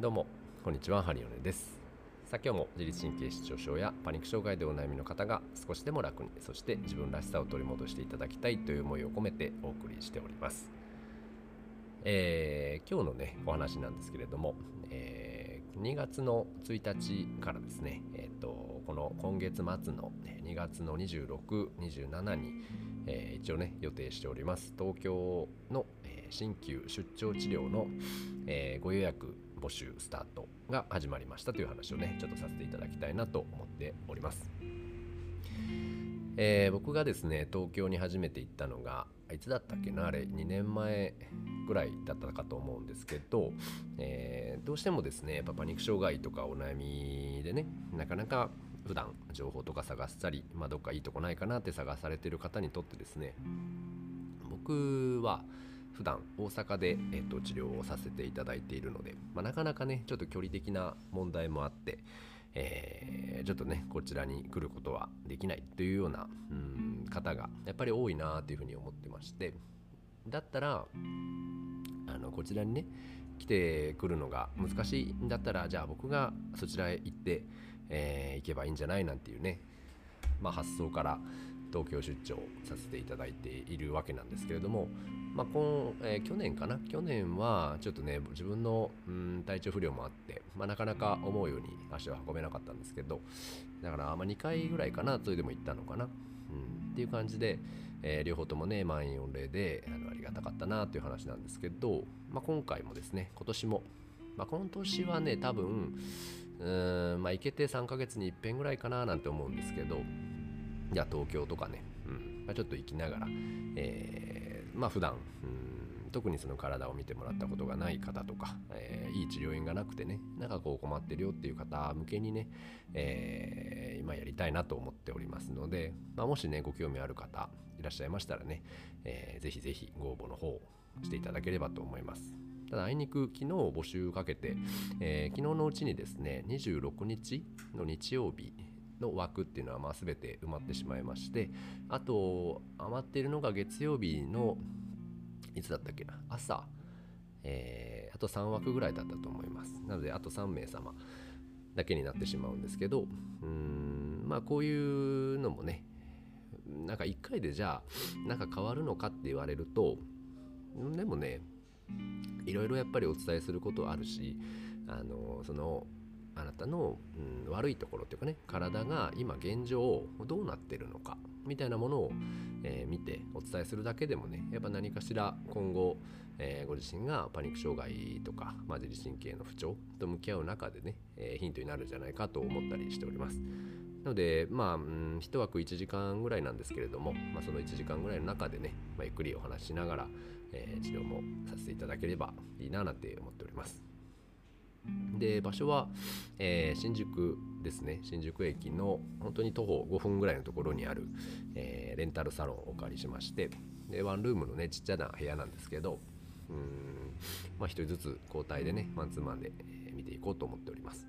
どうもこんにちはハリオネです。さあ今日も自律神経失調症やパニック障害でお悩みの方が少しでも楽にそして自分らしさを取り戻していただきたいという思いを込めてお送りしております。えー、今日のねお話なんですけれども、えー、2月の1日からですね、えーと、この今月末の2月の26、27に、えー、一応ね予定しております東京の、えー、鍼灸出張治療の、えー、ご予約募集スタートが始まりましたという話をねちょっとさせていただきたいなと思っております。えー、僕がですね東京に初めて行ったのがいつだったっけなあれ2年前ぐらいだったかと思うんですけど、えー、どうしてもですねやっぱパニック障害とかお悩みでねなかなか普段情報とか探したり、まあ、どっかいいとこないかなって探されてる方にとってですね僕は普段大阪で、えー、と治療をさせていただいているので、まあ、なかなかねちょっと距離的な問題もあって、えー、ちょっとねこちらに来ることはできないというようなうん方がやっぱり多いなというふうに思ってましてだったらあのこちらにね来てくるのが難しいんだったらじゃあ僕がそちらへ行って、えー、行けばいいんじゃないなんていうね、まあ、発想から東京出張させていただいているわけなんですけれどもまあ今えー、去年かな？去年はちょっとね自分のうん体調不良もあって、まあ、なかなか思うように足を運べなかったんですけどだから、まあ、2回ぐらいかなそれでも行ったのかな、うん、っていう感じで、えー、両方ともね満員御礼であのありがたかったなという話なんですけど、まあ、今回もですね今年も、まあ、今年はね多分うんまあ行けて3ヶ月に一遍ぐらいかななんて思うんですけどじゃあ東京とかね、うんまあ、ちょっと行きながら、えーまあ普段うん特にその体を見てもらったことがない方とか、えー、いい治療院がなくてねなんかこう困ってるよっていう方向けにね、えー、今やりたいなと思っておりますので、まあ、もしねご興味ある方いらっしゃいましたらね、えー、ぜひぜひご応募の方をしていただければと思います。ただあいにく昨日募集かけて、えー、昨日のうちにですね26日の日曜日の枠っていうのはまあ全て埋まってしまいましてあと余っているのが月曜日のいつだったっけな朝、えー、あと3枠ぐらいだったと思います。なのであと3名様だけになってしまうんですけどうんまあこういうのもねなんか1回でじゃあなんか変わるのかって言われるとでもねいろいろやっぱりお伝えすることあるしあのそのあなたの、うん、悪いところっていうかね体が今現状どうなってるのかみたいなものを、えー、見てお伝えするだけでもねやっぱ何かしら今後、えー、ご自身がパニック障害とか、まあ、自律神経の不調と向き合う中でね、えー、ヒントになるんじゃないかと思ったりしております。なのでまあ、うん、1枠1時間ぐらいなんですけれども、まあ、その1時間ぐらいの中でね、まあ、ゆっくりお話ししながら、え、治療もさせていただければいいななんて思っております。で場所は、えー、新宿ですね。新宿駅の本当に徒歩5分ぐらいのところにある、えー、レンタルサロンをお借りしましてでワンルームのねちっちゃな部屋なんですけどうんまあ1人ずつ交代でねマンツーマンで、え、見ていこうと思っております。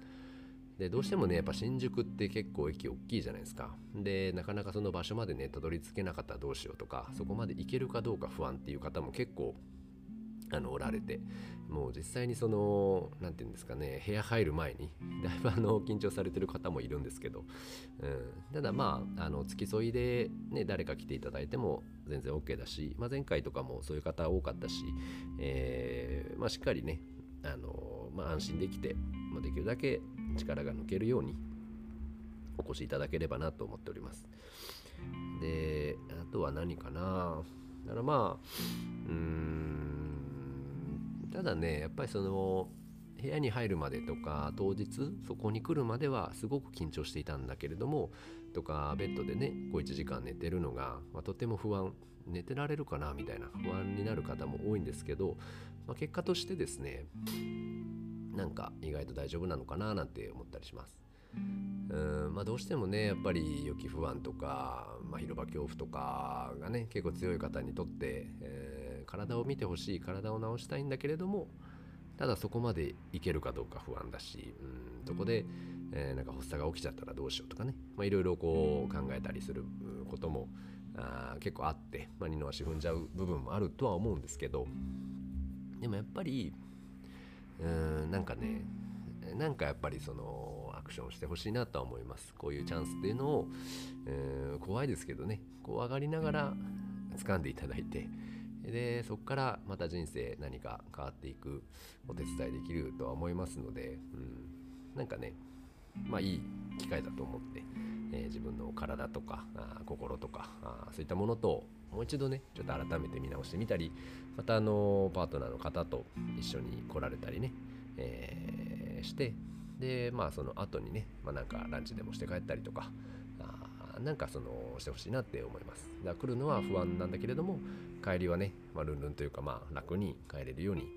でどうしてもねやっぱ新宿って結構駅大きいじゃないですか。でなかなかその場所までねたどり着けなかったらどうしようとかそこまで行けるかどうか不安っていう方も結構あのおられてもう実際にその何て言うんですかね部屋入る前にだいぶあの緊張されてる方もいるんですけど、うん、ただまああの付き添いで、ね、誰か来ていただいても全然 OK だし、まあ、前回とかもそういう方多かったし、えー、まあ、しっかりねあの、まあ、安心できて、まあ、できるだけ力が抜けるようにお越しいただければなと思っております。であとは何かなだからまあうんただねやっぱりその部屋に入るまでとか当日そこに来るまではすごく緊張していたんだけれどもとかベッドでねこう1時間寝てるのが、まあ、とても不安寝てられるかなみたいな不安になる方も多いんですけど、まあ、結果としてですねなんか意外と大丈夫なのかななんて思ったりします。うんまあ、どうしてもねやっぱり予期不安とか、まあ、広場恐怖とかがね結構強い方にとって、えー体を見てほしい体を治したいんだけれどもただそこまでいけるかどうか不安だしうんそこで、えー、なんか発作が起きちゃったらどうしようとかね。いろいろこう考えたりすることもあ結構あって、まあ、二の足踏んじゃう部分もあるとは思うんですけどでもやっぱりうんなんかねなんかやっぱりそのアクションしてほしいなとは思います。こういうチャンスっていうのを、えー、怖いですけどね。怖がりながら掴んでいただいてでそこからまた人生何か変わっていくお手伝いできるとは思いますので、うん、なんかねまあいい機会だと思って、えー、自分の体とかあ心とかあそういったものともう一度ねちょっと改めて見直してみたりまたあのパートナーの方と一緒に来られたりね、えー、してでまあその後にね、まあ、なんかランチでもして帰ったりとかなんかそのしてほしいなって思います。だから来るのは不安なんだけれども帰りはね、まあ、ルンルンというかまあ楽に帰れるように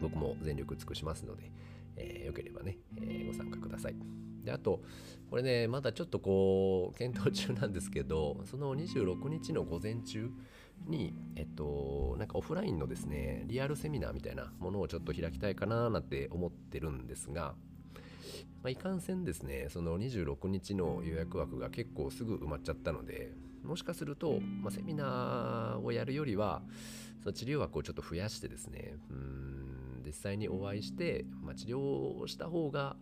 僕も全力尽くしますので、えー、よければね、えー、ご参加ください。であとこれねまだちょっとこう検討中なんですけどその26日の午前中にえっとなんかオフラインのですねリアルセミナーみたいなものをちょっと開きたいかななんて思ってるんですがまあ、いかんせんですねその26日の予約枠が結構すぐ埋まっちゃったのでもしかすると、まあ、セミナーをやるよりはその治療枠をちょっと増やしてですねうん実際にお会いして、まあ、治療をした方が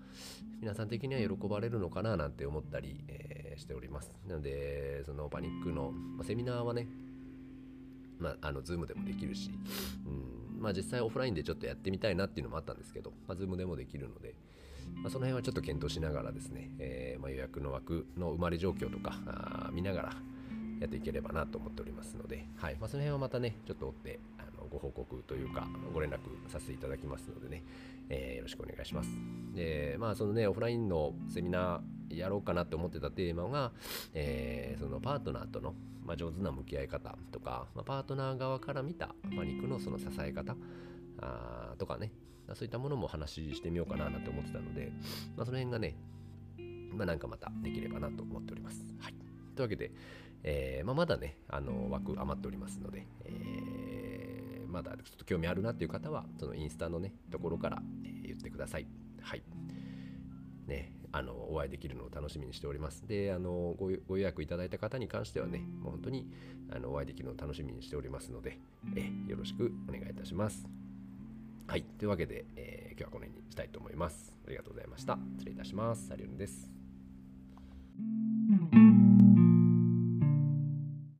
皆さん的には喜ばれるのかななんて思ったり、えー、しております。なのでそのパニックの、まあ、セミナーはねまあ、あの、ズームでもできるし、うん、まあ実際オフラインでちょっとやってみたいなっていうのもあったんですけど、まあ、ズームでもできるので、まあ、その辺はちょっと検討しながらですね、えー、まあ、予約の枠の埋まり状況とか見ながらやっていければなと思っておりますので、はいまあ、その辺はまたね、ちょっと追ってあのご報告というか、ご連絡させていただきますのでね、えー、よろしくお願いします。で、まあ、そのね、オフラインのセミナーやろうかなって思ってたテーマが、えー、そのパートナーとの、まあ、上手な向き合い方とか、まあ、パートナー側から見た、まあ、肉のその支え方あとかね、そういったものも話してみようかななんて思ってたので、まあ、その辺がね、まあ、なんかまたできればなと思っております。はい。というわけで、えー、まあ、まだね、あの枠余っておりますので、えー、まだちょっと興味あるなっていう方は、そのインスタのね、ところから、言ってください。はい。ね、あのお会いできるのを楽しみにしております。で、あのごご予約いただいた方に関してはね、もう本当にあのお会いできるのを楽しみにしておりますので、えよろしくお願いいたします。はい。というわけで、えー、今日はこの辺にしたいと思います。ありがとうございました。失礼いたします。サリオンです。